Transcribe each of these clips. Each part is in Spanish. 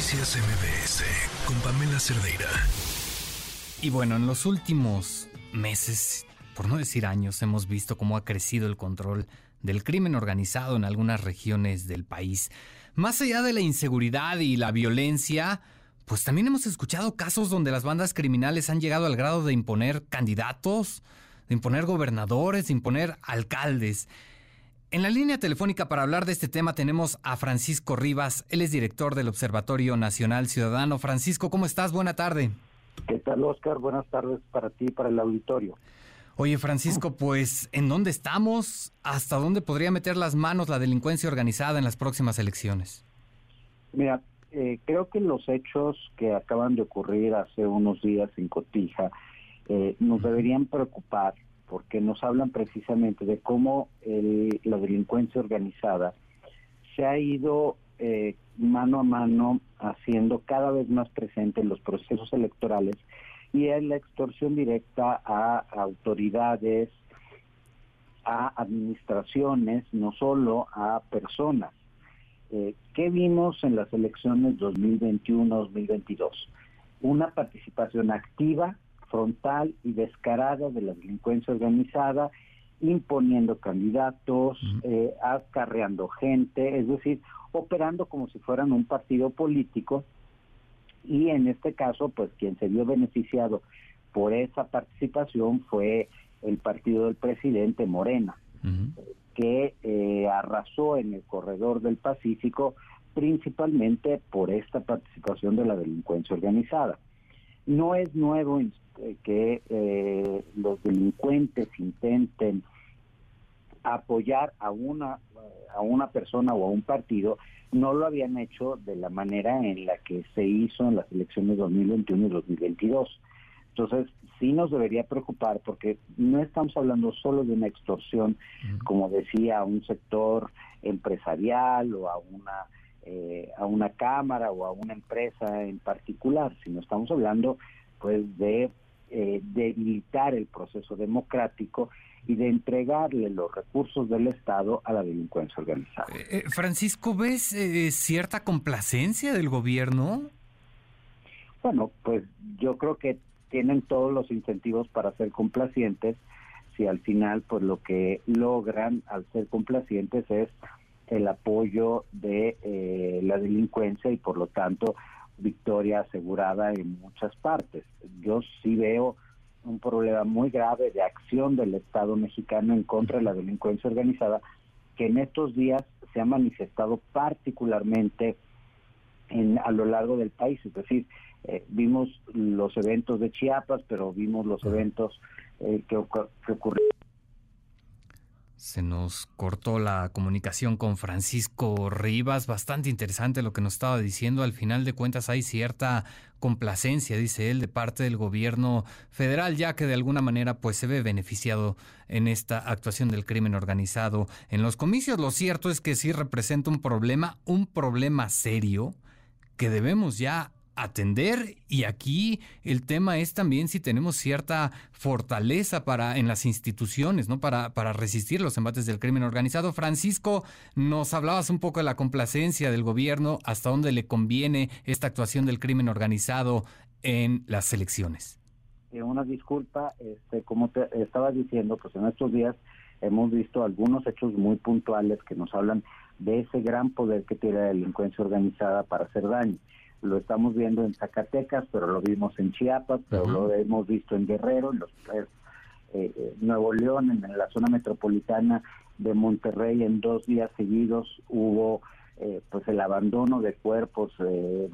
Noticias MBS con Pamela Cerdeira. Y bueno, en los últimos meses, por no decir años, hemos visto cómo ha crecido el control del crimen organizado en algunas regiones del país. Más allá de la inseguridad y la violencia, pues también hemos escuchado casos donde las bandas criminales han llegado al grado de imponer candidatos, de imponer gobernadores, de imponer alcaldes. En la línea telefónica para hablar de este tema tenemos a Francisco Rivas, él es director del Observatorio Nacional Ciudadano. Francisco, ¿cómo estás? Buena tarde. ¿Qué tal, Oscar? Buenas tardes para ti y para el auditorio. Oye, Francisco, pues, ¿en dónde estamos? ¿Hasta dónde podría meter las manos la delincuencia organizada en las próximas elecciones? Mira, eh, creo que los hechos que acaban de ocurrir hace unos días en Cotija eh, nos deberían preocupar porque nos hablan precisamente de cómo la delincuencia organizada se ha ido eh, mano a mano haciendo cada vez más presente en los procesos electorales y en la extorsión directa a autoridades, a administraciones, no solo a personas. Eh, ¿Qué vimos en las elecciones 2021-2022? Una participación activa frontal y descarada de la delincuencia organizada, imponiendo candidatos, eh, acarreando gente, es decir, operando como si fueran un partido político. Y en este caso, pues quien se vio beneficiado por esa participación fue el partido del presidente Morena, que eh, arrasó en el corredor del Pacífico principalmente por esta participación de la delincuencia organizada. No es nuevo eh, que eh, los delincuentes intenten apoyar a una a una persona o a un partido no lo habían hecho de la manera en la que se hizo en las elecciones 2021 y 2022. Entonces, sí nos debería preocupar porque no estamos hablando solo de una extorsión, como decía, a un sector empresarial o a una eh, a una cámara o a una empresa en particular, sino estamos hablando pues de eh, debilitar el proceso democrático y de entregarle los recursos del Estado a la delincuencia organizada. Eh, eh, Francisco, ¿ves cierta complacencia del gobierno? Bueno, pues yo creo que tienen todos los incentivos para ser complacientes si al final pues lo que logran al ser complacientes es el apoyo de la delincuencia y por lo tanto victoria asegurada en muchas partes. Yo sí veo un problema muy grave de acción del Estado mexicano en contra de la delincuencia organizada que en estos días se ha manifestado particularmente en, a lo largo del país. Es decir, eh, vimos los eventos de Chiapas, pero vimos los eventos eh, que, que ocurrieron se nos cortó la comunicación con Francisco Rivas, bastante interesante lo que nos estaba diciendo. Al final de cuentas hay cierta complacencia, dice él, de parte del gobierno federal, ya que de alguna manera pues se ve beneficiado en esta actuación del crimen organizado en los comicios. Lo cierto es que sí representa un problema, un problema serio que debemos ya atender y aquí el tema es también si tenemos cierta fortaleza para en las instituciones, ¿no? Para, para resistir los embates del crimen organizado. Francisco, nos hablabas un poco de la complacencia del gobierno, hasta dónde le conviene esta actuación del crimen organizado en las elecciones. Eh, una disculpa, este, como te estaba diciendo, pues en estos días hemos visto algunos hechos muy puntuales que nos hablan de ese gran poder que tiene la delincuencia organizada para hacer daño lo estamos viendo en Zacatecas, pero lo vimos en Chiapas, pero lo hemos visto en Guerrero, en los eh, eh, Nuevo León, en, la zona metropolitana de Monterrey, en dos días seguidos hubo eh, pues el abandono de cuerpos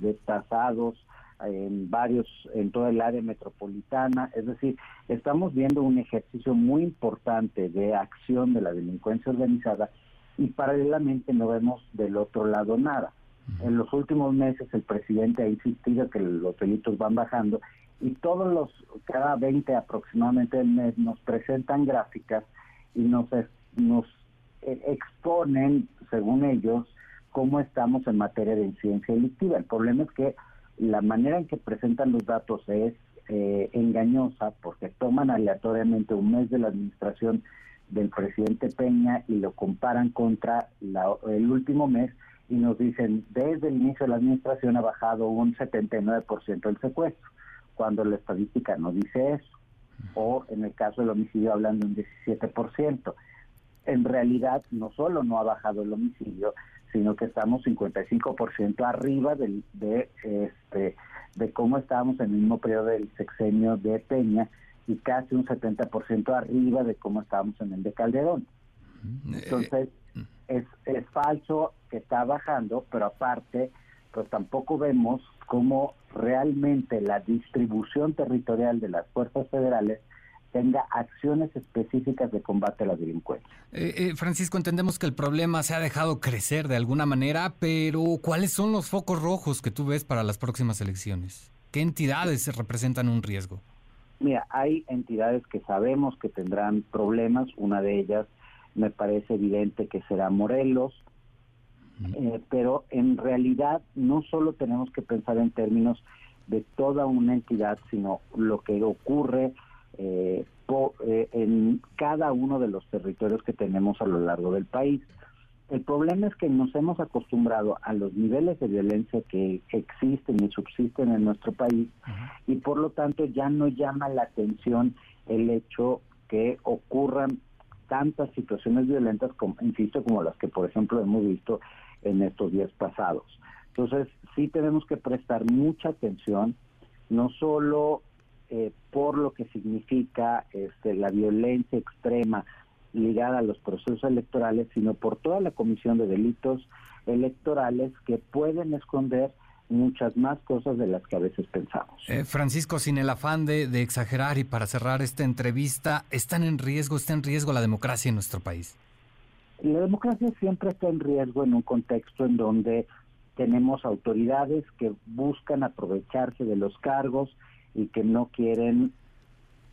destazados en varios, en toda el área metropolitana, es decir, estamos viendo un ejercicio muy importante de acción de la delincuencia organizada y paralelamente no vemos del otro lado nada. En los últimos meses el presidente ha insistido que los delitos van bajando y todos los, cada 20 aproximadamente del mes nos presentan gráficas y nos, nos eh, exponen, según ellos, cómo estamos en materia de incidencia delictiva. El problema es que la manera en que presentan los datos es eh, engañosa porque toman aleatoriamente un mes de la administración del presidente Peña y lo comparan contra el último mes y nos dicen, desde el inicio de la administración ha bajado un 79% el secuestro, cuando la estadística no dice eso. O en el caso del homicidio hablan de un 17%. En realidad no solo no ha bajado el homicidio, sino que estamos 55% arriba del, de, este, de cómo estábamos en el mismo periodo del sexenio de Peña y casi un 70% arriba de cómo estábamos en el de Calderón. Entonces, es, es falso que está bajando, pero aparte, pues tampoco vemos cómo realmente la distribución territorial de las fuerzas federales tenga acciones específicas de combate a la delincuencia. Eh, eh, Francisco, entendemos que el problema se ha dejado crecer de alguna manera, pero ¿cuáles son los focos rojos que tú ves para las próximas elecciones? ¿Qué entidades representan un riesgo? Mira, hay entidades que sabemos que tendrán problemas, una de ellas me parece evidente que será Morelos, eh, pero en realidad no solo tenemos que pensar en términos de toda una entidad, sino lo que ocurre eh, eh, en cada uno de los territorios que tenemos a lo largo del país. El problema es que nos hemos acostumbrado a los niveles de violencia que existen y subsisten en nuestro país y por lo tanto ya no llama la atención el hecho que ocurran tantas situaciones violentas, como, insisto, como las que por ejemplo hemos visto en estos días pasados. Entonces sí tenemos que prestar mucha atención, no solo eh, por lo que significa este, la violencia extrema ligada a los procesos electorales, sino por toda la comisión de delitos electorales que pueden esconder muchas más cosas de las que a veces pensamos. Eh, Francisco, sin el afán de, exagerar y para cerrar esta entrevista, ¿están en riesgo, está en riesgo la democracia en nuestro país? La democracia siempre está en riesgo en un contexto en donde tenemos autoridades que buscan aprovecharse de los cargos y que no quieren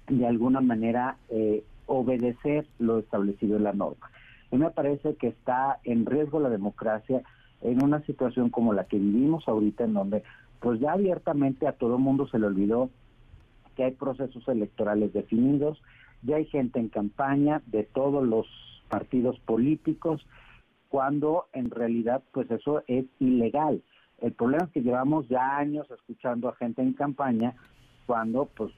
de alguna manera eh, obedecer lo establecido en la norma. A mí me parece que está en riesgo la democracia en una situación como la que vivimos ahorita, en donde pues ya abiertamente a todo mundo se le olvidó que hay procesos electorales definidos, ya hay gente en campaña de todos los partidos políticos, cuando en realidad pues eso es ilegal. El problema es que llevamos ya años escuchando a gente en campaña cuando pues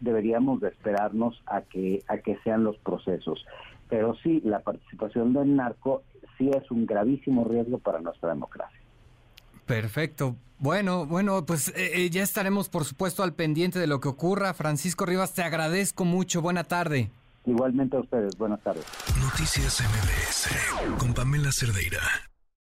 deberíamos de esperarnos a que a que sean los procesos. Pero sí, la participación del narco sí es un gravísimo riesgo para nuestra democracia. Perfecto. Bueno, bueno, pues eh, eh, ya estaremos por supuesto al pendiente de lo que ocurra. Francisco Rivas, te agradezco mucho. Buena tarde. Igualmente a ustedes. Buenas tardes. Noticias MBS con Pamela Cerdeira.